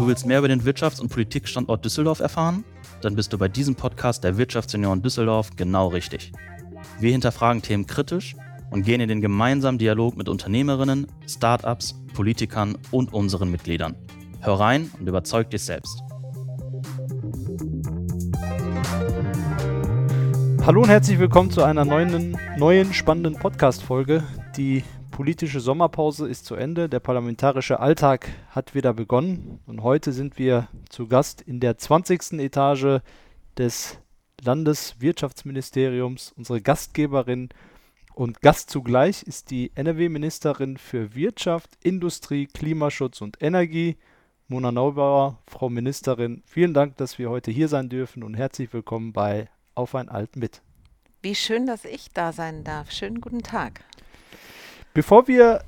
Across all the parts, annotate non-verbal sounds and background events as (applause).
Du willst mehr über den Wirtschafts- und Politikstandort Düsseldorf erfahren? Dann bist du bei diesem Podcast der Wirtschaftsunion Düsseldorf genau richtig. Wir hinterfragen Themen kritisch und gehen in den gemeinsamen Dialog mit Unternehmerinnen, Startups, Politikern und unseren Mitgliedern. Hör rein und überzeug dich selbst. Hallo und herzlich willkommen zu einer neuen, neuen spannenden Podcast-Folge. Die politische Sommerpause ist zu Ende, der parlamentarische Alltag hat wieder begonnen und heute sind wir zu Gast in der 20. Etage des Landeswirtschaftsministeriums. Unsere Gastgeberin und Gast zugleich ist die NRW-Ministerin für Wirtschaft, Industrie, Klimaschutz und Energie, Mona Neubauer. Frau Ministerin, vielen Dank, dass wir heute hier sein dürfen und herzlich willkommen bei Auf ein Alt mit. Wie schön, dass ich da sein darf. Schönen guten Tag. Bevor wir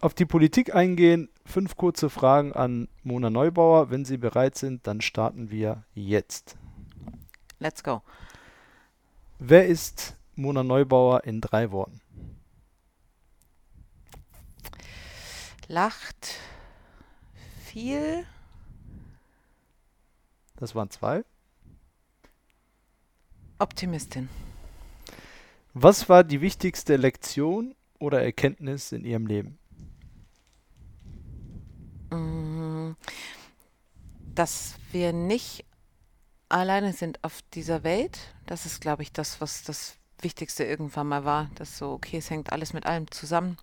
auf die Politik eingehen, fünf kurze Fragen an Mona Neubauer. Wenn Sie bereit sind, dann starten wir jetzt. Let's go. Wer ist Mona Neubauer in drei Worten? Lacht viel. Das waren zwei. Optimistin. Was war die wichtigste Lektion oder Erkenntnis in Ihrem Leben? Mm, dass wir nicht alleine sind auf dieser Welt. Das ist, glaube ich, das, was das Wichtigste irgendwann mal war. Dass so, okay, es hängt alles mit allem zusammen.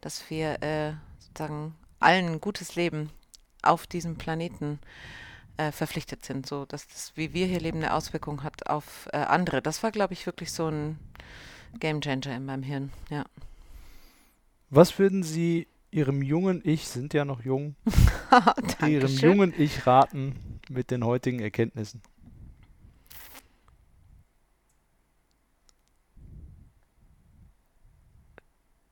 Dass wir äh, sozusagen allen ein gutes Leben auf diesem Planeten äh, verpflichtet sind. So, dass das, wie wir hier leben, eine Auswirkung hat auf äh, andere. Das war, glaube ich, wirklich so ein Game Changer in meinem Hirn. Ja. Was würden Sie Ihrem jungen Ich, sind ja noch jung, (laughs) Ihrem jungen Ich raten mit den heutigen Erkenntnissen?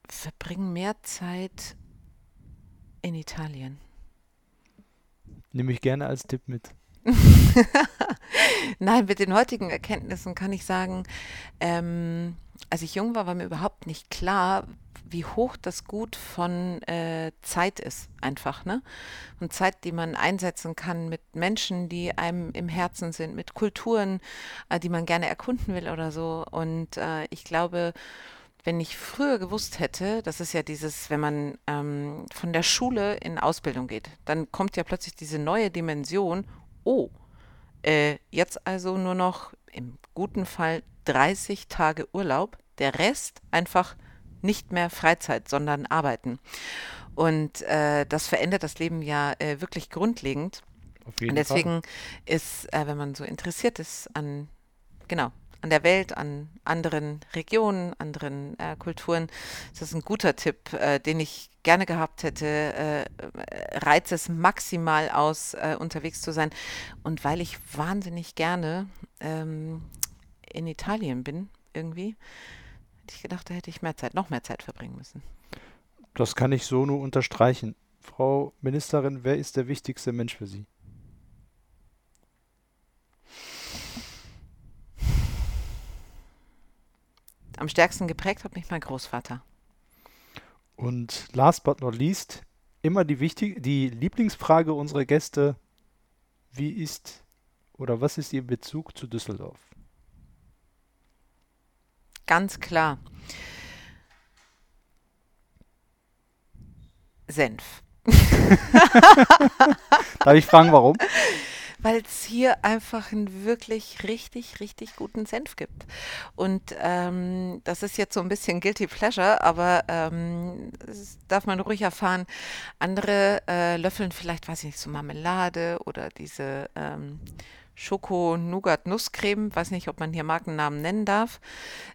Verbringen mehr Zeit in Italien. Nehme ich gerne als Tipp mit. (laughs) Nein, mit den heutigen Erkenntnissen kann ich sagen, ähm, als ich jung war, war mir überhaupt nicht klar, wie hoch das Gut von äh, Zeit ist, einfach, ne? Und Zeit, die man einsetzen kann mit Menschen, die einem im Herzen sind, mit Kulturen, äh, die man gerne erkunden will oder so. Und äh, ich glaube, wenn ich früher gewusst hätte, das ist ja dieses, wenn man ähm, von der Schule in Ausbildung geht, dann kommt ja plötzlich diese neue Dimension, oh, äh, jetzt also nur noch im guten Fall 30 Tage Urlaub, der Rest einfach nicht mehr Freizeit, sondern Arbeiten. Und äh, das verändert das Leben ja äh, wirklich grundlegend. Und deswegen Fall. ist, äh, wenn man so interessiert ist an, genau, an der Welt, an anderen Regionen, anderen äh, Kulturen, ist das ein guter Tipp, äh, den ich gerne gehabt hätte. Äh, reizt es maximal aus, unterwegs zu sein. Und weil ich wahnsinnig gerne ähm, in Italien bin, irgendwie, hätte ich gedacht, da hätte ich mehr Zeit, noch mehr Zeit verbringen müssen. Das kann ich so nur unterstreichen. Frau Ministerin, wer ist der wichtigste Mensch für Sie? Am stärksten geprägt hat mich mein Großvater. Und last but not least, immer die, wichtig die Lieblingsfrage unserer Gäste, wie ist oder was ist Ihr Bezug zu Düsseldorf? Ganz klar. Senf. (laughs) Darf ich fragen, warum? Weil es hier einfach einen wirklich richtig, richtig guten Senf gibt. Und ähm, das ist jetzt so ein bisschen guilty pleasure, aber ähm, das darf man ruhig erfahren. Andere äh, löffeln vielleicht, weiß ich nicht, so Marmelade oder diese ähm, Schoko-Nougat-Nusscreme. Weiß nicht, ob man hier Markennamen nennen darf.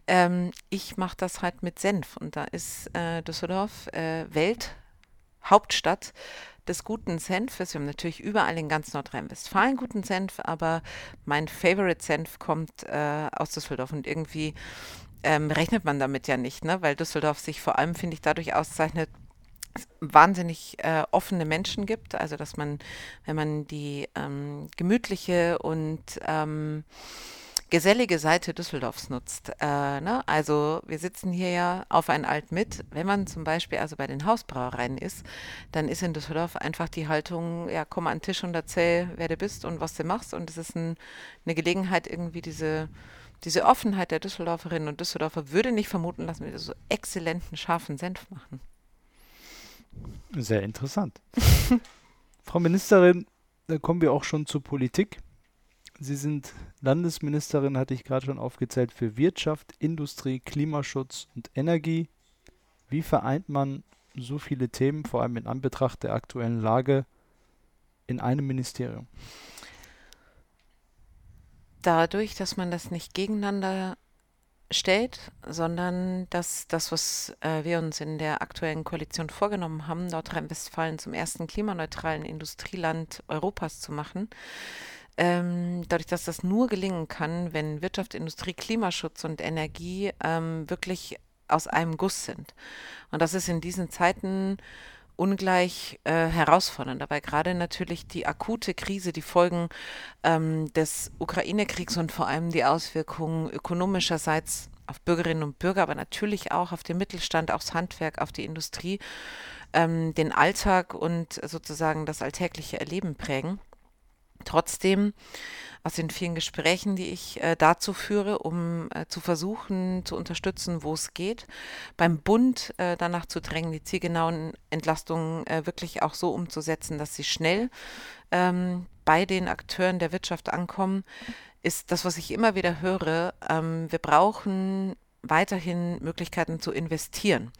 Ähm, ich mache das halt mit Senf und da ist äh, Düsseldorf äh, Welthauptstadt des guten Senfes. Wir haben natürlich überall in ganz Nordrhein-Westfalen guten Senf, aber mein Favorite Senf kommt äh, aus Düsseldorf und irgendwie ähm, rechnet man damit ja nicht, ne? weil Düsseldorf sich vor allem, finde ich, dadurch auszeichnet, wahnsinnig äh, offene Menschen gibt. Also dass man, wenn man die ähm, gemütliche und ähm, gesellige Seite Düsseldorfs nutzt. Äh, ne? Also wir sitzen hier ja auf ein Alt mit. Wenn man zum Beispiel also bei den Hausbrauereien ist, dann ist in Düsseldorf einfach die Haltung, ja, komm an den Tisch und erzähl, wer du bist und was du machst. Und es ist ein, eine Gelegenheit, irgendwie diese, diese Offenheit der Düsseldorferinnen und Düsseldorfer würde nicht vermuten lassen, wie wir so exzellenten, scharfen Senf machen. Sehr interessant. (laughs) Frau Ministerin, da kommen wir auch schon zur Politik. Sie sind Landesministerin, hatte ich gerade schon aufgezählt, für Wirtschaft, Industrie, Klimaschutz und Energie. Wie vereint man so viele Themen, vor allem in Anbetracht der aktuellen Lage, in einem Ministerium? Dadurch, dass man das nicht gegeneinander stellt, sondern dass das, was äh, wir uns in der aktuellen Koalition vorgenommen haben, Nordrhein-Westfalen zum ersten klimaneutralen Industrieland Europas zu machen, ähm, dadurch, dass das nur gelingen kann, wenn Wirtschaft, Industrie, Klimaschutz und Energie ähm, wirklich aus einem Guss sind. Und das ist in diesen Zeiten ungleich äh, herausfordernd. Dabei gerade natürlich die akute Krise, die Folgen ähm, des Ukraine-Kriegs und vor allem die Auswirkungen ökonomischerseits auf Bürgerinnen und Bürger, aber natürlich auch auf den Mittelstand, aufs Handwerk, auf die Industrie, ähm, den Alltag und sozusagen das alltägliche Erleben prägen. Trotzdem aus den vielen Gesprächen, die ich äh, dazu führe, um äh, zu versuchen zu unterstützen, wo es geht, beim Bund äh, danach zu drängen, die zielgenauen Entlastungen äh, wirklich auch so umzusetzen, dass sie schnell ähm, bei den Akteuren der Wirtschaft ankommen, ist das, was ich immer wieder höre. Ähm, wir brauchen weiterhin Möglichkeiten zu investieren,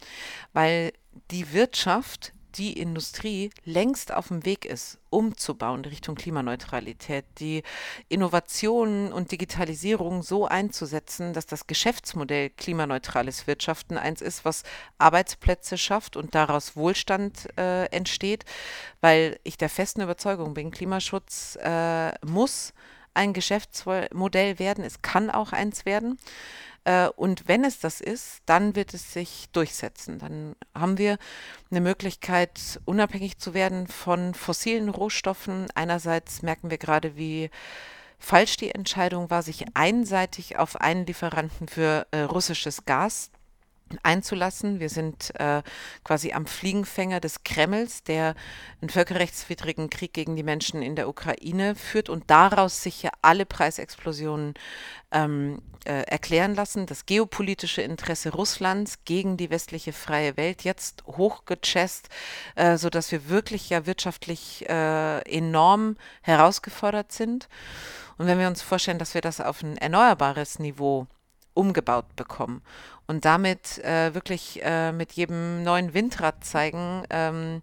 weil die Wirtschaft die Industrie längst auf dem Weg ist, umzubauen Richtung Klimaneutralität, die Innovationen und Digitalisierung so einzusetzen, dass das Geschäftsmodell klimaneutrales Wirtschaften eins ist, was Arbeitsplätze schafft und daraus Wohlstand äh, entsteht, weil ich der festen Überzeugung bin, Klimaschutz äh, muss ein Geschäftsmodell werden, es kann auch eins werden. Äh, und wenn es das ist, dann wird es sich durchsetzen. Dann haben wir eine Möglichkeit, unabhängig zu werden von fossilen Rohstoffen. Einerseits merken wir gerade, wie falsch die Entscheidung war, sich einseitig auf einen Lieferanten für äh, russisches Gas einzulassen. Wir sind äh, quasi am Fliegenfänger des Kremls, der einen völkerrechtswidrigen Krieg gegen die Menschen in der Ukraine führt und daraus sich ja alle Preisexplosionen ähm, äh, erklären lassen. Das geopolitische Interesse Russlands gegen die westliche freie Welt jetzt hochgechest, äh, sodass wir wirklich ja wirtschaftlich äh, enorm herausgefordert sind. Und wenn wir uns vorstellen, dass wir das auf ein erneuerbares Niveau umgebaut bekommen und damit äh, wirklich äh, mit jedem neuen Windrad zeigen, ähm,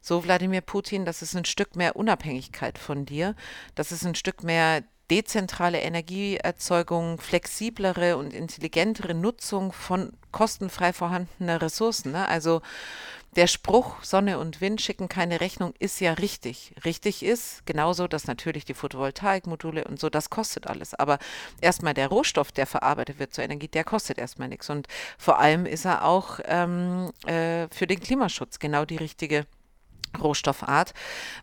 so Wladimir Putin, das ist ein Stück mehr Unabhängigkeit von dir, das ist ein Stück mehr dezentrale Energieerzeugung, flexiblere und intelligentere Nutzung von kostenfrei vorhandener Ressourcen. Ne? Also der Spruch, Sonne und Wind schicken keine Rechnung, ist ja richtig. Richtig ist genauso, dass natürlich die Photovoltaikmodule und so, das kostet alles. Aber erstmal der Rohstoff, der verarbeitet wird zur Energie, der kostet erstmal nichts. Und vor allem ist er auch ähm, äh, für den Klimaschutz genau die richtige Rohstoffart,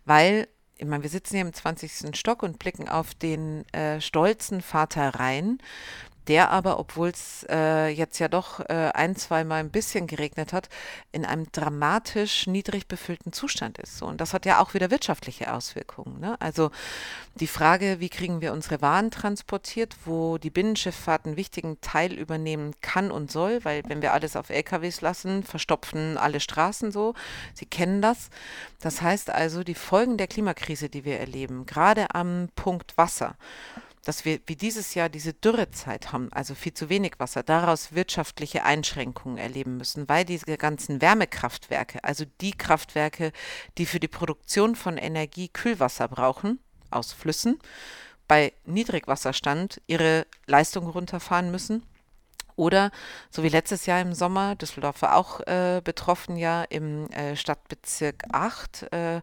weil ich meine, wir sitzen hier im 20. Stock und blicken auf den äh, stolzen Vater Rhein der aber, obwohl es äh, jetzt ja doch äh, ein, zwei Mal ein bisschen geregnet hat, in einem dramatisch niedrig befüllten Zustand ist. So, und das hat ja auch wieder wirtschaftliche Auswirkungen. Ne? Also die Frage, wie kriegen wir unsere Waren transportiert, wo die Binnenschifffahrt einen wichtigen Teil übernehmen kann und soll, weil wenn wir alles auf LKWs lassen, verstopfen alle Straßen so. Sie kennen das. Das heißt also, die Folgen der Klimakrise, die wir erleben, gerade am Punkt Wasser, dass wir wie dieses Jahr diese Dürrezeit haben, also viel zu wenig Wasser, daraus wirtschaftliche Einschränkungen erleben müssen, weil diese ganzen Wärmekraftwerke, also die Kraftwerke, die für die Produktion von Energie Kühlwasser brauchen, aus Flüssen, bei Niedrigwasserstand ihre Leistung runterfahren müssen. Oder, so wie letztes Jahr im Sommer, Düsseldorf war auch äh, betroffen, ja, im äh, Stadtbezirk 8, äh,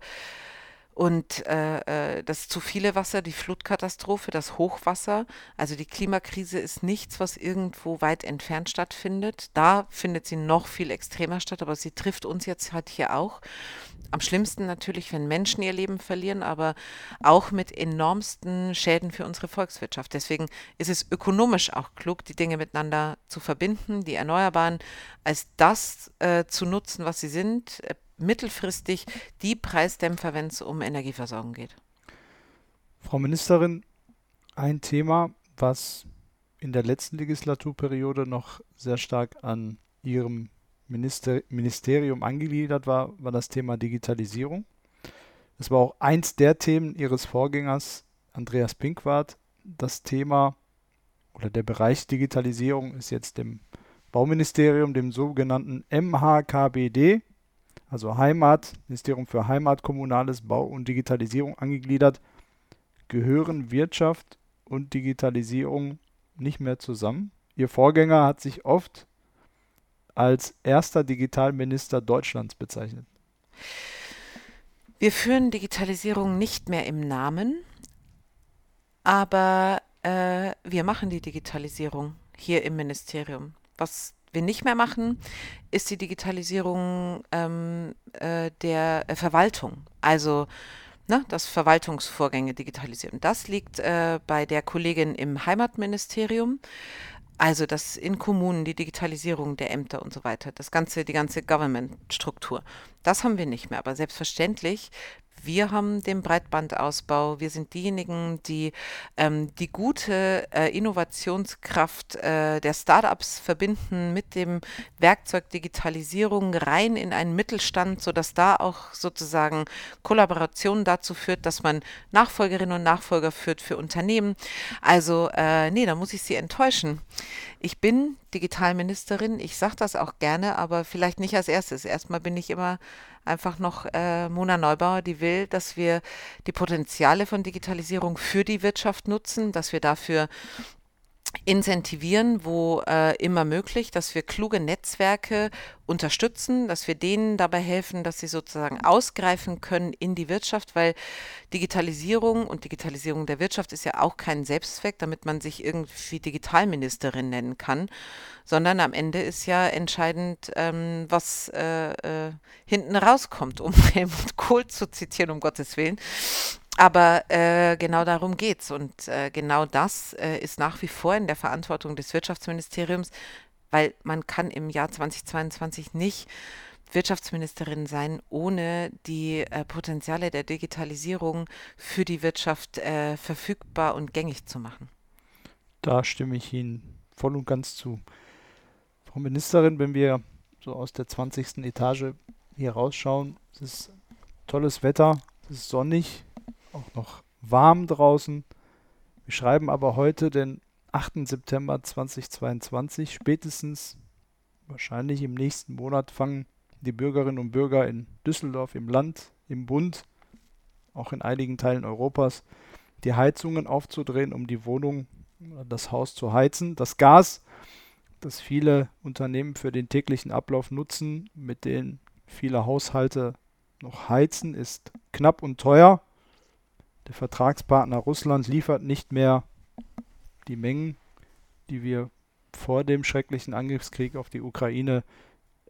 Und äh, äh, das zu viele Wasser, die Flutkatastrophe, das Hochwasser, also die Klimakrise ist nichts, was irgendwo weit entfernt stattfindet. Da findet sie noch viel extremer statt, aber sie trifft uns jetzt halt hier auch. Am schlimmsten natürlich, wenn Menschen ihr Leben verlieren, aber auch mit enormsten Schäden für unsere Volkswirtschaft. Deswegen ist es ökonomisch auch klug, die Dinge miteinander zu verbinden, die Erneuerbaren als das äh, zu nutzen, was sie sind, äh, mittelfristig die Preisdämpfer, wenn es um Energieversorgung geht. Frau Ministerin, ein Thema, was in der letzten Legislaturperiode noch sehr stark an Ihrem Minister Ministerium angegliedert war, war das Thema Digitalisierung. Es war auch eins der Themen Ihres Vorgängers, Andreas Pinkwart. Das Thema oder der Bereich Digitalisierung ist jetzt dem Bauministerium, dem sogenannten MHKBD, also Heimat, Ministerium für Heimat, Kommunales, Bau und Digitalisierung angegliedert, gehören Wirtschaft und Digitalisierung nicht mehr zusammen. Ihr Vorgänger hat sich oft als erster Digitalminister Deutschlands bezeichnet. Wir führen Digitalisierung nicht mehr im Namen, aber äh, wir machen die Digitalisierung hier im Ministerium. Was wir nicht mehr machen, ist die Digitalisierung ähm, äh, der äh, Verwaltung. Also ne, das Verwaltungsvorgänge digitalisieren. Das liegt äh, bei der Kollegin im Heimatministerium. Also das in Kommunen, die Digitalisierung der Ämter und so weiter, das ganze, die ganze Government-Struktur. Das haben wir nicht mehr. Aber selbstverständlich wir haben den Breitbandausbau. Wir sind diejenigen, die ähm, die gute äh, Innovationskraft äh, der Startups verbinden mit dem Werkzeug Digitalisierung rein in einen Mittelstand, sodass da auch sozusagen Kollaboration dazu führt, dass man Nachfolgerinnen und Nachfolger führt für Unternehmen. Also, äh, nee, da muss ich Sie enttäuschen. Ich bin Digitalministerin, ich sage das auch gerne, aber vielleicht nicht als erstes. Erstmal bin ich immer einfach noch äh, Mona Neubauer, die will, dass wir die Potenziale von Digitalisierung für die Wirtschaft nutzen, dass wir dafür incentivieren, wo äh, immer möglich, dass wir kluge Netzwerke unterstützen, dass wir denen dabei helfen, dass sie sozusagen ausgreifen können in die Wirtschaft, weil Digitalisierung und Digitalisierung der Wirtschaft ist ja auch kein Selbstzweck, damit man sich irgendwie Digitalministerin nennen kann, sondern am Ende ist ja entscheidend, ähm, was äh, äh, hinten rauskommt, um (laughs) Helmut Kohl zu zitieren, um Gottes Willen. Aber äh, genau darum geht's. Und äh, genau das äh, ist nach wie vor in der Verantwortung des Wirtschaftsministeriums, weil man kann im Jahr 2022 nicht Wirtschaftsministerin sein, ohne die äh, Potenziale der Digitalisierung für die Wirtschaft äh, verfügbar und gängig zu machen. Da stimme ich Ihnen voll und ganz zu. Frau Ministerin, wenn wir so aus der 20. Etage hier rausschauen, es ist tolles Wetter, es ist sonnig, auch noch warm draußen. Wir schreiben aber heute den 8. September 2022. Spätestens, wahrscheinlich im nächsten Monat, fangen die Bürgerinnen und Bürger in Düsseldorf, im Land, im Bund, auch in einigen Teilen Europas, die Heizungen aufzudrehen, um die Wohnung, das Haus zu heizen. Das Gas, das viele Unternehmen für den täglichen Ablauf nutzen, mit dem viele Haushalte noch heizen, ist knapp und teuer. Der Vertragspartner Russland liefert nicht mehr die Mengen, die wir vor dem schrecklichen Angriffskrieg auf die Ukraine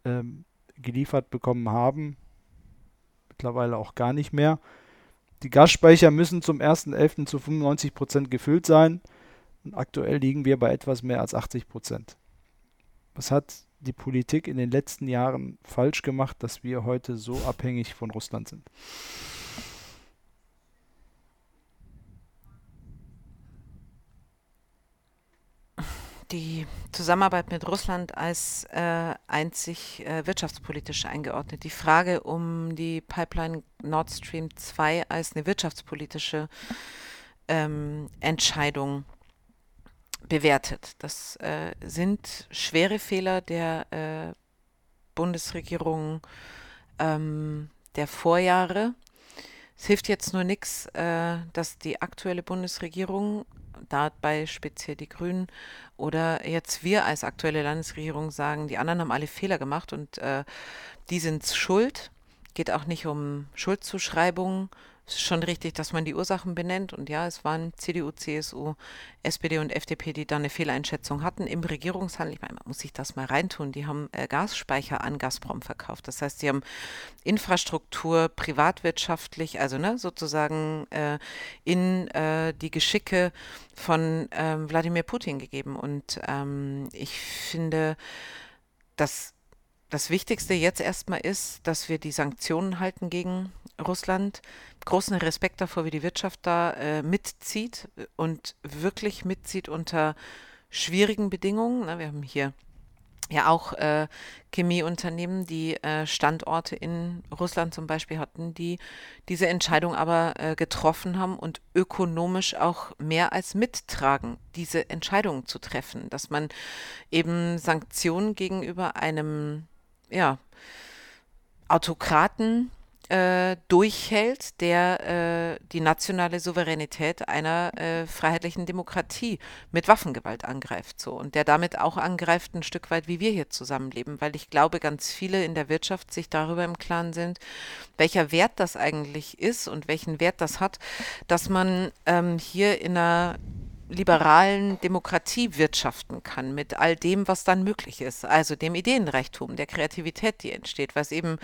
ähm, geliefert bekommen haben. Mittlerweile auch gar nicht mehr. Die Gasspeicher müssen zum 1.11. zu 95 Prozent gefüllt sein. Und aktuell liegen wir bei etwas mehr als 80 Prozent. Was hat die Politik in den letzten Jahren falsch gemacht, dass wir heute so abhängig von Russland sind? Die Zusammenarbeit mit Russland als äh, einzig äh, wirtschaftspolitisch eingeordnet. Die Frage um die Pipeline Nord Stream 2 als eine wirtschaftspolitische ähm, Entscheidung bewertet. Das äh, sind schwere Fehler der äh, Bundesregierung ähm, der Vorjahre. Es hilft jetzt nur nichts, äh, dass die aktuelle Bundesregierung dabei speziell die Grünen oder jetzt wir als aktuelle Landesregierung sagen, die anderen haben alle Fehler gemacht und äh, die sind schuld. Geht auch nicht um Schuldzuschreibungen, schon richtig, dass man die Ursachen benennt. Und ja, es waren CDU, CSU, SPD und FDP, die da eine Fehleinschätzung hatten im Regierungshandel. Ich meine, man muss sich das mal reintun. Die haben äh, Gasspeicher an Gazprom verkauft. Das heißt, sie haben Infrastruktur privatwirtschaftlich, also ne, sozusagen äh, in äh, die Geschicke von ähm, Wladimir Putin gegeben. Und ähm, ich finde, dass das Wichtigste jetzt erstmal ist, dass wir die Sanktionen halten gegen Russland. Großen Respekt davor, wie die Wirtschaft da äh, mitzieht und wirklich mitzieht unter schwierigen Bedingungen. Na, wir haben hier ja auch äh, Chemieunternehmen, die äh, Standorte in Russland zum Beispiel hatten, die diese Entscheidung aber äh, getroffen haben und ökonomisch auch mehr als mittragen, diese Entscheidung zu treffen, dass man eben Sanktionen gegenüber einem ja, Autokraten äh, durchhält, der äh, die nationale Souveränität einer äh, freiheitlichen Demokratie mit Waffengewalt angreift. So. Und der damit auch angreift ein Stück weit, wie wir hier zusammenleben, weil ich glaube, ganz viele in der Wirtschaft sich darüber im Klaren sind, welcher Wert das eigentlich ist und welchen Wert das hat, dass man ähm, hier in einer liberalen Demokratie wirtschaften kann, mit all dem, was dann möglich ist, also dem Ideenreichtum, der Kreativität, die entsteht, was eben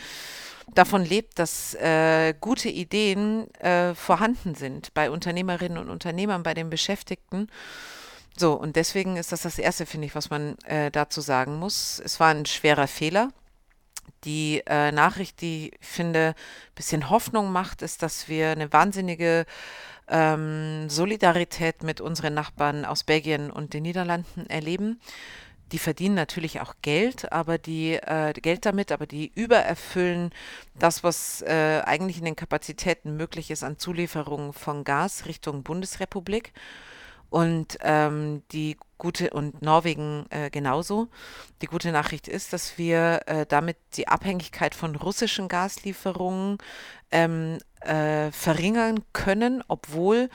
davon lebt, dass äh, gute Ideen äh, vorhanden sind bei Unternehmerinnen und Unternehmern, bei den Beschäftigten. So, und deswegen ist das das Erste, finde ich, was man äh, dazu sagen muss. Es war ein schwerer Fehler. Die äh, Nachricht, die ich finde, ein bisschen Hoffnung macht, ist, dass wir eine wahnsinnige ähm, Solidarität mit unseren Nachbarn aus Belgien und den Niederlanden erleben. Die verdienen natürlich auch Geld, aber die äh, Geld damit, aber die übererfüllen das, was äh, eigentlich in den Kapazitäten möglich ist an Zulieferungen von Gas Richtung Bundesrepublik. Und ähm, die gute und Norwegen äh, genauso. Die gute Nachricht ist, dass wir äh, damit die Abhängigkeit von russischen Gaslieferungen ähm, äh, verringern können, obwohl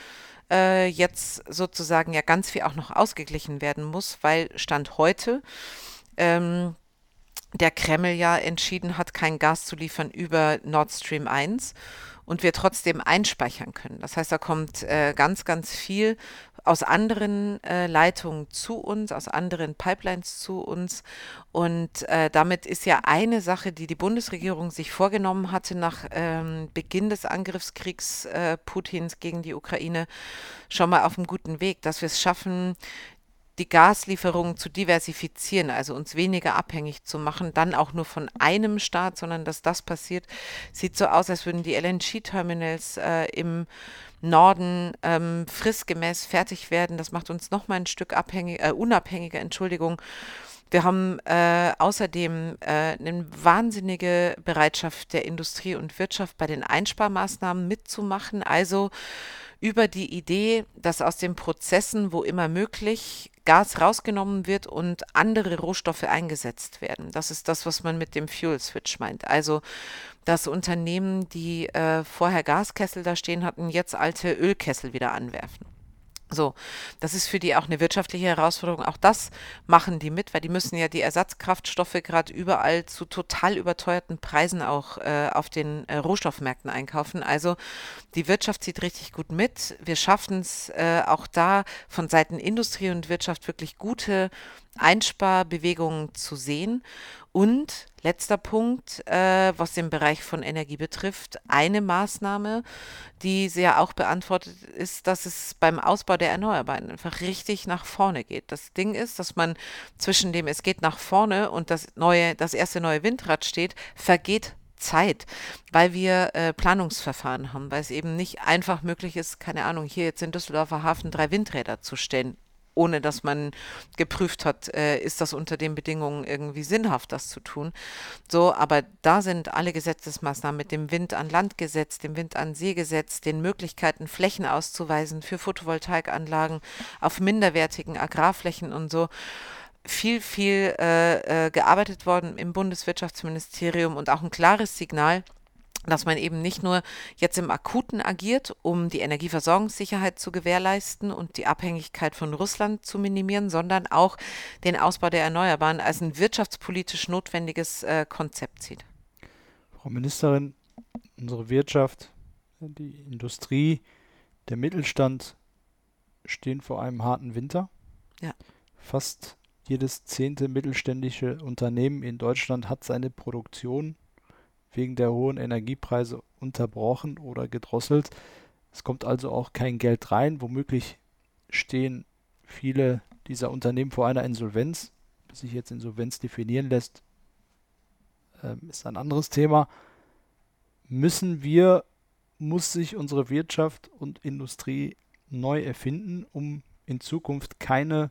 äh, jetzt sozusagen ja ganz viel auch noch ausgeglichen werden muss, weil Stand heute ähm, der Kreml ja entschieden hat, kein Gas zu liefern über Nord Stream 1 und wir trotzdem einspeichern können. Das heißt, da kommt äh, ganz, ganz viel aus anderen äh, Leitungen zu uns, aus anderen Pipelines zu uns. Und äh, damit ist ja eine Sache, die die Bundesregierung sich vorgenommen hatte nach ähm, Beginn des Angriffskriegs äh, Putins gegen die Ukraine, schon mal auf einem guten Weg, dass wir es schaffen, die Gaslieferungen zu diversifizieren, also uns weniger abhängig zu machen, dann auch nur von einem Staat, sondern dass das passiert, sieht so aus, als würden die LNG-Terminals äh, im Norden ähm, fristgemäß fertig werden. Das macht uns noch mal ein Stück abhängig, äh, unabhängiger, Entschuldigung. Wir haben äh, außerdem äh, eine wahnsinnige Bereitschaft der Industrie und Wirtschaft bei den Einsparmaßnahmen mitzumachen. Also über die Idee, dass aus den Prozessen, wo immer möglich, Gas rausgenommen wird und andere Rohstoffe eingesetzt werden. Das ist das, was man mit dem Fuel Switch meint. Also, dass Unternehmen, die äh, vorher Gaskessel da stehen hatten, jetzt alte Ölkessel wieder anwerfen. So, das ist für die auch eine wirtschaftliche Herausforderung. Auch das machen die mit, weil die müssen ja die Ersatzkraftstoffe gerade überall zu total überteuerten Preisen auch äh, auf den äh, Rohstoffmärkten einkaufen. Also die Wirtschaft zieht richtig gut mit. Wir schaffen es äh, auch da von Seiten Industrie und Wirtschaft wirklich gute Einsparbewegungen zu sehen. Und letzter Punkt, äh, was den Bereich von Energie betrifft, eine Maßnahme, die sehr auch beantwortet ist, dass es beim Ausbau der Erneuerbaren einfach richtig nach vorne geht. Das Ding ist, dass man zwischen dem es geht nach vorne und das neue, das erste neue Windrad steht, vergeht Zeit, weil wir äh, Planungsverfahren haben, weil es eben nicht einfach möglich ist, keine Ahnung, hier jetzt in Düsseldorfer Hafen drei Windräder zu stellen ohne dass man geprüft hat, äh, ist das unter den Bedingungen irgendwie sinnhaft, das zu tun. So, aber da sind alle Gesetzesmaßnahmen mit dem Wind an Land Gesetz, dem Wind an See Gesetz, den Möglichkeiten, Flächen auszuweisen für Photovoltaikanlagen auf minderwertigen Agrarflächen und so viel, viel äh, äh, gearbeitet worden im Bundeswirtschaftsministerium und auch ein klares Signal, dass man eben nicht nur jetzt im Akuten agiert, um die Energieversorgungssicherheit zu gewährleisten und die Abhängigkeit von Russland zu minimieren, sondern auch den Ausbau der Erneuerbaren als ein wirtschaftspolitisch notwendiges äh, Konzept sieht. Frau Ministerin, unsere Wirtschaft Die Industrie, der Mittelstand stehen vor einem harten Winter. Ja. Fast jedes zehnte mittelständische Unternehmen in Deutschland hat seine Produktion wegen der hohen Energiepreise unterbrochen oder gedrosselt. Es kommt also auch kein Geld rein. Womöglich stehen viele dieser Unternehmen vor einer Insolvenz. Bis sich jetzt Insolvenz definieren lässt, ähm, ist ein anderes Thema. Müssen wir, muss sich unsere Wirtschaft und Industrie neu erfinden, um in Zukunft keine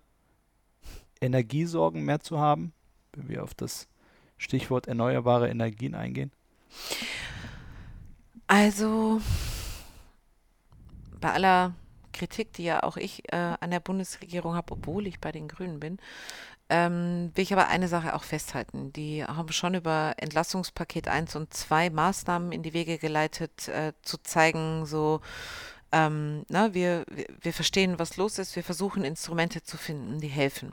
Energiesorgen mehr zu haben, wenn wir auf das Stichwort erneuerbare Energien eingehen? Also bei aller Kritik, die ja auch ich äh, an der Bundesregierung habe, obwohl ich bei den Grünen bin, ähm, will ich aber eine Sache auch festhalten. Die haben schon über Entlastungspaket 1 und 2 Maßnahmen in die Wege geleitet, äh, zu zeigen, so, ähm, na, wir, wir, wir verstehen, was los ist, wir versuchen Instrumente zu finden, die helfen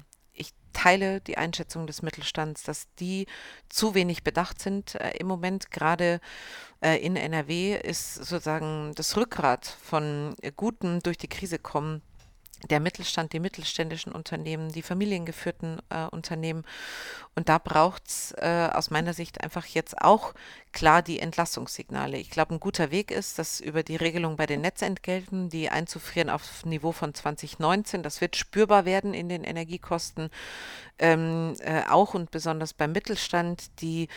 teile die Einschätzung des Mittelstands, dass die zu wenig bedacht sind äh, im Moment. Gerade äh, in NRW ist sozusagen das Rückgrat von äh, gutem durch die Krise kommen der Mittelstand, die mittelständischen Unternehmen, die familiengeführten äh, Unternehmen. Und da braucht es äh, aus meiner Sicht einfach jetzt auch klar die Entlastungssignale. Ich glaube, ein guter Weg ist, dass über die Regelung bei den Netzentgelten, die einzufrieren auf Niveau von 2019, das wird spürbar werden in den Energiekosten, ähm, äh, auch und besonders beim Mittelstand. Die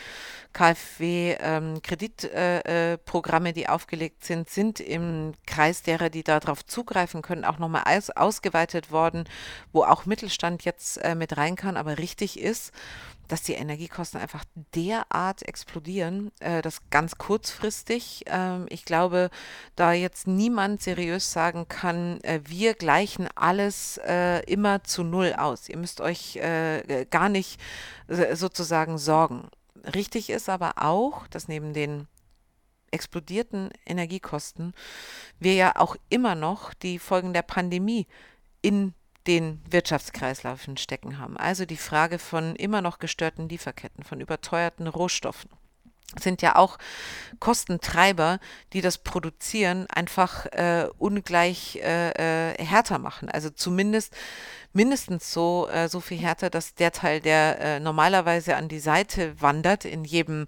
KfW-Kreditprogramme, ähm, die aufgelegt sind, sind im Kreis derer, die darauf zugreifen können, auch nochmal aus, ausgeweitet worden, wo auch Mittelstand jetzt äh, mit rein kann. Aber richtig ist, dass die Energiekosten einfach derart explodieren, äh, dass ganz kurzfristig, äh, ich glaube, da jetzt niemand seriös sagen kann, äh, wir gleichen alles äh, immer zu Null aus. Ihr müsst euch äh, gar nicht äh, sozusagen sorgen. Richtig ist aber auch, dass neben den explodierten Energiekosten wir ja auch immer noch die Folgen der Pandemie in den Wirtschaftskreislaufen stecken haben. Also die Frage von immer noch gestörten Lieferketten, von überteuerten Rohstoffen sind ja auch Kostentreiber, die das Produzieren einfach äh, ungleich äh, äh, härter machen. Also zumindest mindestens so, äh, so viel härter, dass der Teil, der äh, normalerweise an die Seite wandert, in jedem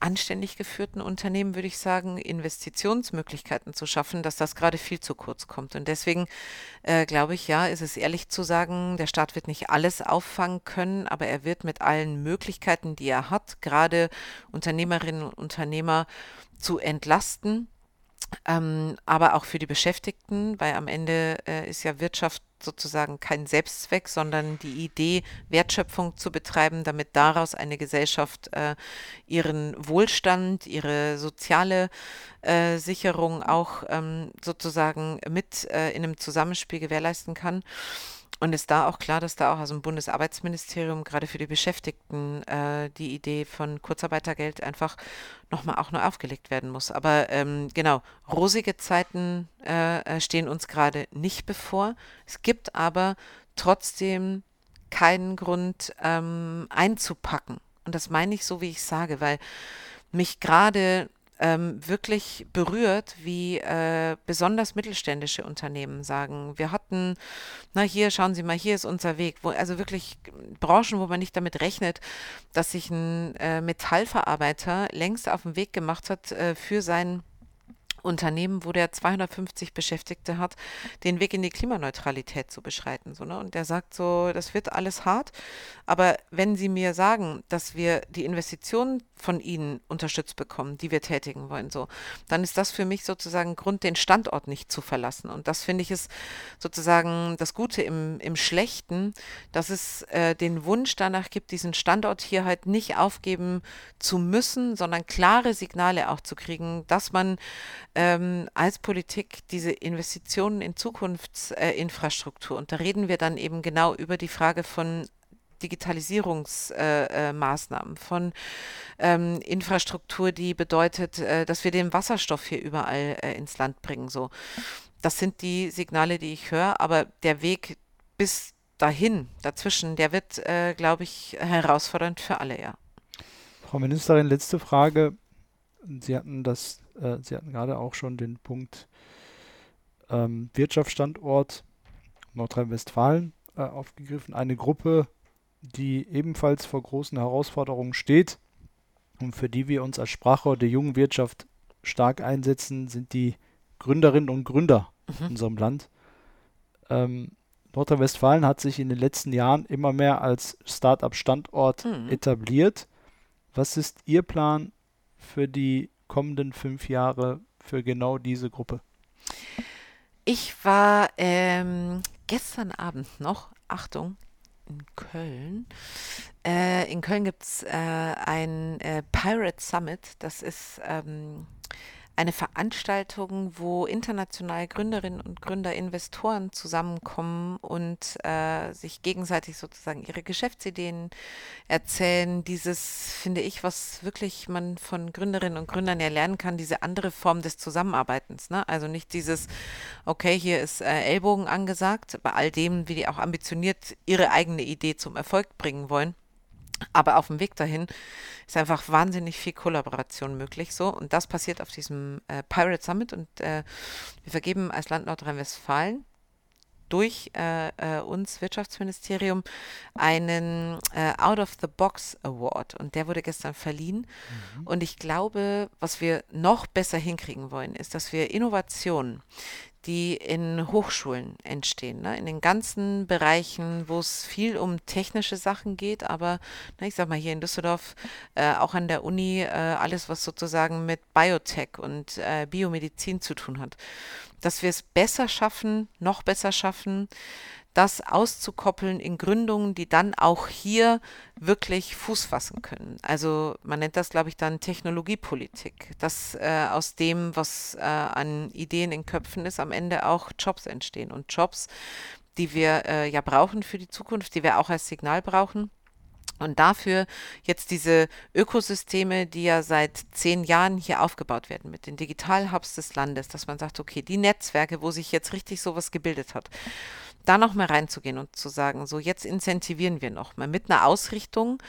anständig geführten Unternehmen, würde ich sagen, Investitionsmöglichkeiten zu schaffen, dass das gerade viel zu kurz kommt. Und deswegen äh, glaube ich, ja, ist es ehrlich zu sagen, der Staat wird nicht alles auffangen können, aber er wird mit allen Möglichkeiten, die er hat, gerade Unternehmerinnen und Unternehmer zu entlasten ähm, aber auch für die Beschäftigten, weil am Ende äh, ist ja Wirtschaft sozusagen kein Selbstzweck, sondern die Idee, Wertschöpfung zu betreiben, damit daraus eine Gesellschaft äh, ihren Wohlstand, ihre soziale äh, Sicherung auch ähm, sozusagen mit äh, in einem Zusammenspiel gewährleisten kann. Und ist da auch klar, dass da auch aus dem Bundesarbeitsministerium gerade für die Beschäftigten äh, die Idee von Kurzarbeitergeld einfach nochmal auch neu aufgelegt werden muss. Aber ähm, genau, rosige Zeiten äh, äh, stehen uns gerade nicht bevor. Es gibt aber trotzdem keinen Grund ähm, einzupacken. Und das meine ich so, wie ich sage, weil mich gerade ähm, wirklich berührt, wie äh, besonders mittelständische Unternehmen sagen, wir hatten, na hier, schauen Sie mal, hier ist unser Weg, wo, also wirklich Branchen, wo man nicht damit rechnet, dass sich ein äh, Metallverarbeiter längst auf den Weg gemacht hat äh, für sein Unternehmen, wo der 250 Beschäftigte hat, den Weg in die Klimaneutralität zu beschreiten. So, ne? Und der sagt so, das wird alles hart, aber wenn Sie mir sagen, dass wir die Investitionen von Ihnen unterstützt bekommen, die wir tätigen wollen, so, dann ist das für mich sozusagen Grund, den Standort nicht zu verlassen. Und das finde ich ist sozusagen das Gute im, im Schlechten, dass es äh, den Wunsch danach gibt, diesen Standort hier halt nicht aufgeben zu müssen, sondern klare Signale auch zu kriegen, dass man ähm, als Politik diese Investitionen in Zukunftsinfrastruktur, äh, und da reden wir dann eben genau über die Frage von Digitalisierungsmaßnahmen, äh, äh, von ähm, Infrastruktur, die bedeutet, äh, dass wir den Wasserstoff hier überall äh, ins Land bringen. So, das sind die Signale, die ich höre. Aber der Weg bis dahin, dazwischen, der wird, äh, glaube ich, herausfordernd für alle. Ja. Frau Ministerin, letzte Frage Sie hatten das, äh, Sie hatten gerade auch schon den Punkt ähm, Wirtschaftsstandort Nordrhein-Westfalen äh, aufgegriffen. Eine Gruppe, die ebenfalls vor großen Herausforderungen steht und für die wir uns als Sprachrohr der jungen Wirtschaft stark einsetzen, sind die Gründerinnen und Gründer mhm. in unserem Land. Ähm, Nordrhein-Westfalen hat sich in den letzten Jahren immer mehr als Start-up-Standort mhm. etabliert. Was ist Ihr Plan für die kommenden fünf Jahre für genau diese Gruppe? Ich war ähm, gestern Abend noch, Achtung, in Köln. Äh, in Köln gibt es äh, ein äh, Pirate Summit. Das ist ähm, eine Veranstaltung, wo international Gründerinnen und Gründer, Investoren zusammenkommen und äh, sich gegenseitig sozusagen ihre Geschäftsideen erzählen. Dieses finde ich, was wirklich man von Gründerinnen und Gründern ja lernen kann, diese andere Form des Zusammenarbeitens. Ne? Also nicht dieses, okay, hier ist äh, Ellbogen angesagt, bei all dem, wie die auch ambitioniert ihre eigene Idee zum Erfolg bringen wollen aber auf dem Weg dahin ist einfach wahnsinnig viel Kollaboration möglich. So und das passiert auf diesem äh, Pirate Summit und äh, wir vergeben als Land Nordrhein-Westfalen durch äh, äh uns Wirtschaftsministerium einen äh, Out of the Box Award und der wurde gestern verliehen. Mhm. Und ich glaube, was wir noch besser hinkriegen wollen, ist, dass wir Innovationen, die in Hochschulen entstehen, ne? in den ganzen Bereichen, wo es viel um technische Sachen geht, aber ne, ich sag mal hier in Düsseldorf äh, auch an der Uni äh, alles, was sozusagen mit Biotech und äh, Biomedizin zu tun hat, dass wir es besser schaffen, noch besser schaffen, das auszukoppeln in Gründungen, die dann auch hier wirklich Fuß fassen können. Also man nennt das, glaube ich, dann Technologiepolitik, dass äh, aus dem, was äh, an Ideen in Köpfen ist, am Ende auch Jobs entstehen und Jobs, die wir äh, ja brauchen für die Zukunft, die wir auch als Signal brauchen. Und dafür jetzt diese Ökosysteme, die ja seit zehn Jahren hier aufgebaut werden mit den Digitalhubs des Landes, dass man sagt, okay, die Netzwerke, wo sich jetzt richtig sowas gebildet hat, da noch mal reinzugehen und zu sagen, so jetzt incentivieren wir noch mal mit einer Ausrichtung,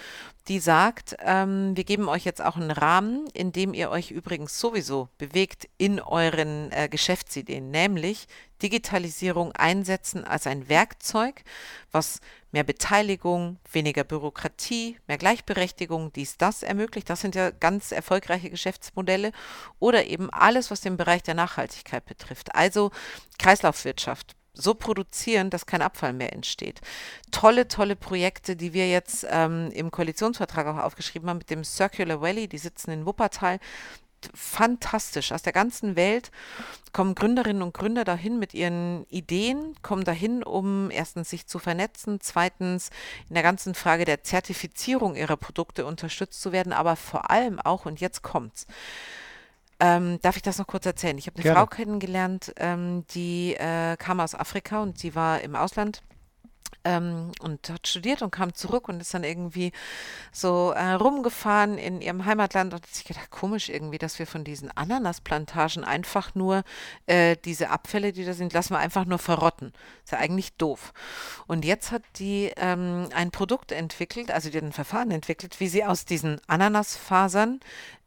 die sagt, ähm, wir geben euch jetzt auch einen Rahmen, in dem ihr euch übrigens sowieso bewegt in euren äh, Geschäftsideen, nämlich Digitalisierung einsetzen als ein Werkzeug, was mehr Beteiligung, weniger Bürokratie, mehr Gleichberechtigung, dies, das ermöglicht. Das sind ja ganz erfolgreiche Geschäftsmodelle. Oder eben alles, was den Bereich der Nachhaltigkeit betrifft. Also Kreislaufwirtschaft, so produzieren, dass kein Abfall mehr entsteht. Tolle, tolle Projekte, die wir jetzt ähm, im Koalitionsvertrag auch aufgeschrieben haben mit dem Circular Valley, die sitzen in Wuppertal. Fantastisch. Aus der ganzen Welt kommen Gründerinnen und Gründer dahin mit ihren Ideen, kommen dahin, um erstens sich zu vernetzen, zweitens in der ganzen Frage der Zertifizierung ihrer Produkte unterstützt zu werden, aber vor allem auch, und jetzt kommt's, ähm, darf ich das noch kurz erzählen? Ich habe eine Gerne. Frau kennengelernt, ähm, die äh, kam aus Afrika und sie war im Ausland ähm, und hat studiert und kam zurück und ist dann irgendwie so äh, rumgefahren in ihrem Heimatland und hat sich gedacht, komisch irgendwie, dass wir von diesen Ananasplantagen einfach nur äh, diese Abfälle, die da sind, lassen wir einfach nur verrotten. Ist ja eigentlich doof. Und jetzt hat die ähm, ein Produkt entwickelt, also die hat ein Verfahren entwickelt, wie sie aus diesen Ananasfasern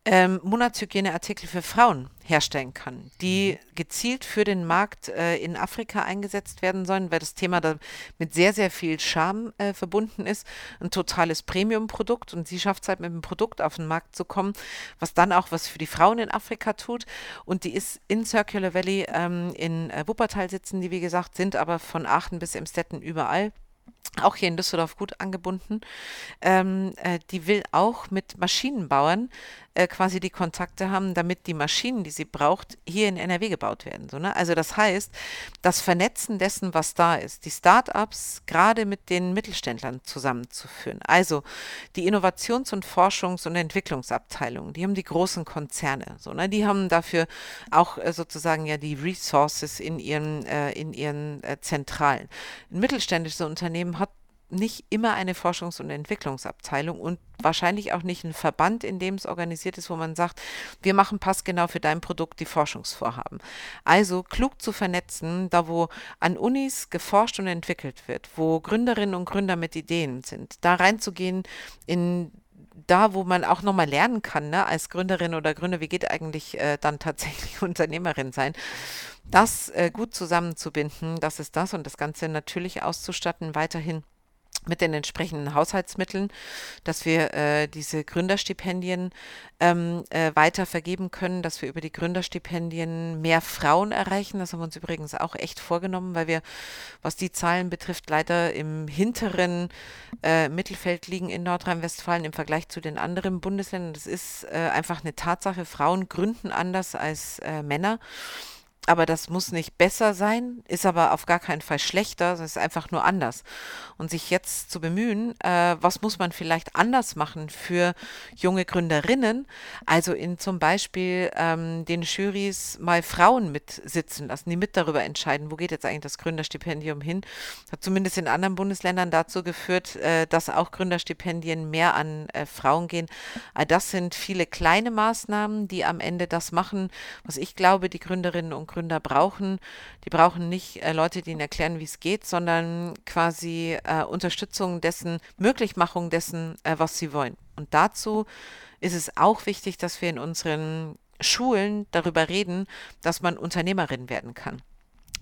ähm, Monatshygieneartikel für Frauen herstellen kann, die mhm. gezielt für den Markt äh, in Afrika eingesetzt werden sollen, weil das Thema da mit sehr, sehr viel Charme äh, verbunden ist. Ein totales Premium-Produkt und sie schafft es halt mit dem Produkt auf den Markt zu kommen, was dann auch was für die Frauen in Afrika tut. Und die ist in Circular Valley ähm, in äh, Wuppertal sitzen, die wie gesagt sind aber von Aachen bis Emstetten überall auch hier in Düsseldorf gut angebunden. Ähm, äh, die will auch mit Maschinenbauern äh, quasi die Kontakte haben, damit die Maschinen, die sie braucht, hier in NRW gebaut werden. So, ne? Also das heißt, das Vernetzen dessen, was da ist, die Start-ups gerade mit den Mittelständlern zusammenzuführen. Also die Innovations- und Forschungs- und Entwicklungsabteilungen, die haben die großen Konzerne. So, ne? Die haben dafür auch äh, sozusagen ja die Resources in ihren, äh, in ihren äh, Zentralen. Ein mittelständisches Unternehmen nicht immer eine Forschungs- und Entwicklungsabteilung und wahrscheinlich auch nicht ein Verband, in dem es organisiert ist, wo man sagt, wir machen passgenau für dein Produkt die Forschungsvorhaben. Also klug zu vernetzen, da wo an Unis geforscht und entwickelt wird, wo Gründerinnen und Gründer mit Ideen sind, da reinzugehen in da, wo man auch nochmal lernen kann, ne, als Gründerin oder Gründer, wie geht eigentlich äh, dann tatsächlich (laughs) Unternehmerin sein, das äh, gut zusammenzubinden, das ist das und das Ganze natürlich auszustatten, weiterhin mit den entsprechenden Haushaltsmitteln, dass wir äh, diese Gründerstipendien ähm, äh, weiter vergeben können, dass wir über die Gründerstipendien mehr Frauen erreichen. Das haben wir uns übrigens auch echt vorgenommen, weil wir, was die Zahlen betrifft, leider im hinteren äh, Mittelfeld liegen in Nordrhein-Westfalen im Vergleich zu den anderen Bundesländern. Das ist äh, einfach eine Tatsache. Frauen gründen anders als äh, Männer aber das muss nicht besser sein, ist aber auf gar keinen Fall schlechter, es ist einfach nur anders. Und sich jetzt zu bemühen, äh, was muss man vielleicht anders machen für junge Gründerinnen, also in zum Beispiel ähm, den Jurys mal Frauen mitsitzen lassen, die mit darüber entscheiden, wo geht jetzt eigentlich das Gründerstipendium hin, hat zumindest in anderen Bundesländern dazu geführt, äh, dass auch Gründerstipendien mehr an äh, Frauen gehen. All das sind viele kleine Maßnahmen, die am Ende das machen, was ich glaube, die Gründerinnen und Gründer brauchen. Die brauchen nicht äh, Leute, die ihnen erklären, wie es geht, sondern quasi äh, Unterstützung dessen, Möglichmachung dessen, äh, was sie wollen. Und dazu ist es auch wichtig, dass wir in unseren Schulen darüber reden, dass man Unternehmerin werden kann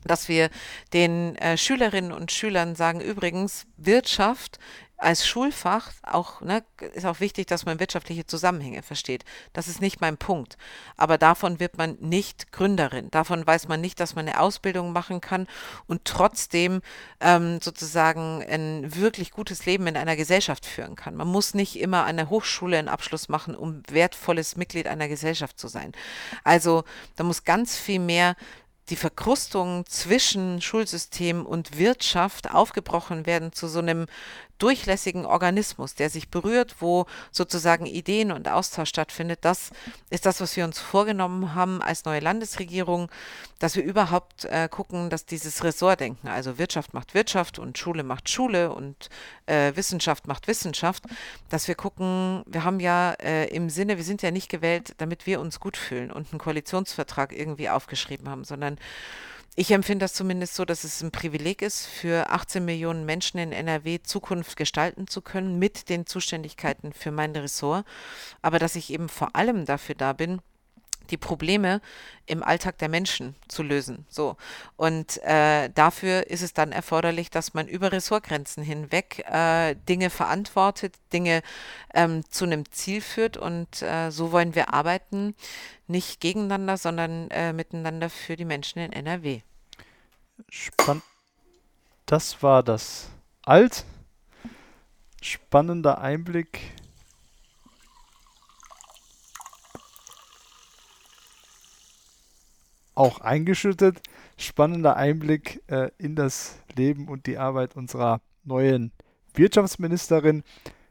dass wir den äh, Schülerinnen und Schülern sagen, übrigens, Wirtschaft als Schulfach auch, ne, ist auch wichtig, dass man wirtschaftliche Zusammenhänge versteht. Das ist nicht mein Punkt. Aber davon wird man nicht Gründerin. Davon weiß man nicht, dass man eine Ausbildung machen kann und trotzdem ähm, sozusagen ein wirklich gutes Leben in einer Gesellschaft führen kann. Man muss nicht immer an der Hochschule einen Abschluss machen, um wertvolles Mitglied einer Gesellschaft zu sein. Also da muss ganz viel mehr die Verkrustung zwischen Schulsystem und Wirtschaft aufgebrochen werden zu so einem durchlässigen Organismus, der sich berührt, wo sozusagen Ideen und Austausch stattfindet. Das ist das, was wir uns vorgenommen haben als neue Landesregierung, dass wir überhaupt äh, gucken, dass dieses Ressortdenken, also Wirtschaft macht Wirtschaft und Schule macht Schule und äh, Wissenschaft macht Wissenschaft, dass wir gucken, wir haben ja äh, im Sinne, wir sind ja nicht gewählt, damit wir uns gut fühlen und einen Koalitionsvertrag irgendwie aufgeschrieben haben, sondern ich empfinde das zumindest so, dass es ein Privileg ist, für 18 Millionen Menschen in NRW Zukunft gestalten zu können mit den Zuständigkeiten für mein Ressort, aber dass ich eben vor allem dafür da bin, die Probleme im Alltag der Menschen zu lösen. So. Und äh, dafür ist es dann erforderlich, dass man über Ressortgrenzen hinweg äh, Dinge verantwortet, Dinge ähm, zu einem Ziel führt. Und äh, so wollen wir arbeiten, nicht gegeneinander, sondern äh, miteinander für die Menschen in NRW. Spann das war das Alt. Spannender Einblick auch eingeschüttet. Spannender Einblick äh, in das Leben und die Arbeit unserer neuen Wirtschaftsministerin.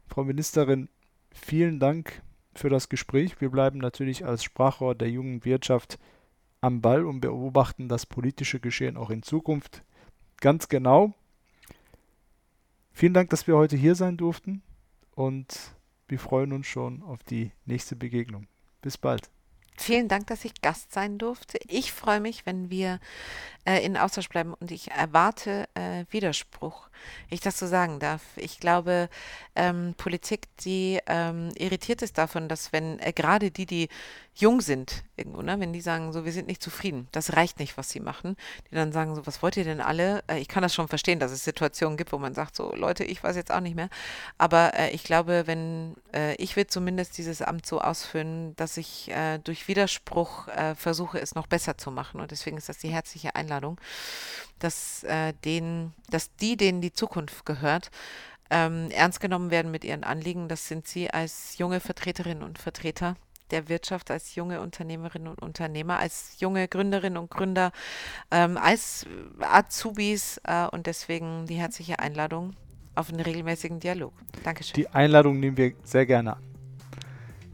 Frau Ministerin, vielen Dank für das Gespräch. Wir bleiben natürlich als Sprachrohr der jungen Wirtschaft am Ball und beobachten das politische Geschehen auch in Zukunft ganz genau. Vielen Dank, dass wir heute hier sein durften und wir freuen uns schon auf die nächste Begegnung. Bis bald. Vielen Dank, dass ich Gast sein durfte. Ich freue mich, wenn wir äh, in Austausch bleiben und ich erwarte äh, Widerspruch, ich das so sagen darf. Ich glaube, ähm, Politik, die ähm, irritiert ist davon, dass wenn äh, gerade die, die jung sind, irgendwo, ne, wenn die sagen, so, wir sind nicht zufrieden, das reicht nicht, was sie machen, die dann sagen, so, was wollt ihr denn alle? Äh, ich kann das schon verstehen, dass es Situationen gibt, wo man sagt, so, Leute, ich weiß jetzt auch nicht mehr. Aber äh, ich glaube, wenn, äh, ich will zumindest dieses Amt so ausführen, dass ich äh, durch Widerspruch äh, versuche, es noch besser zu machen. Und deswegen ist das die herzliche Einladung, dass, äh, denen, dass die, denen die Zukunft gehört, ähm, ernst genommen werden mit ihren Anliegen. Das sind Sie als junge Vertreterinnen und Vertreter der Wirtschaft, als junge Unternehmerinnen und Unternehmer, als junge Gründerinnen und Gründer, ähm, als Azubis äh, und deswegen die herzliche Einladung auf einen regelmäßigen Dialog. Dankeschön. Die Einladung nehmen wir sehr gerne an.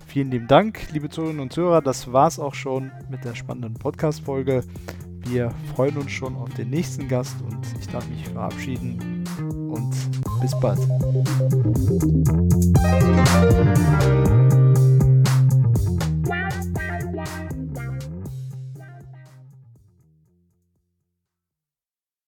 Vielen lieben Dank, liebe Zuhörerinnen und Zuhörer. Das war es auch schon mit der spannenden Podcast-Folge. Wir freuen uns schon auf den nächsten Gast und ich darf mich verabschieden und bis bald.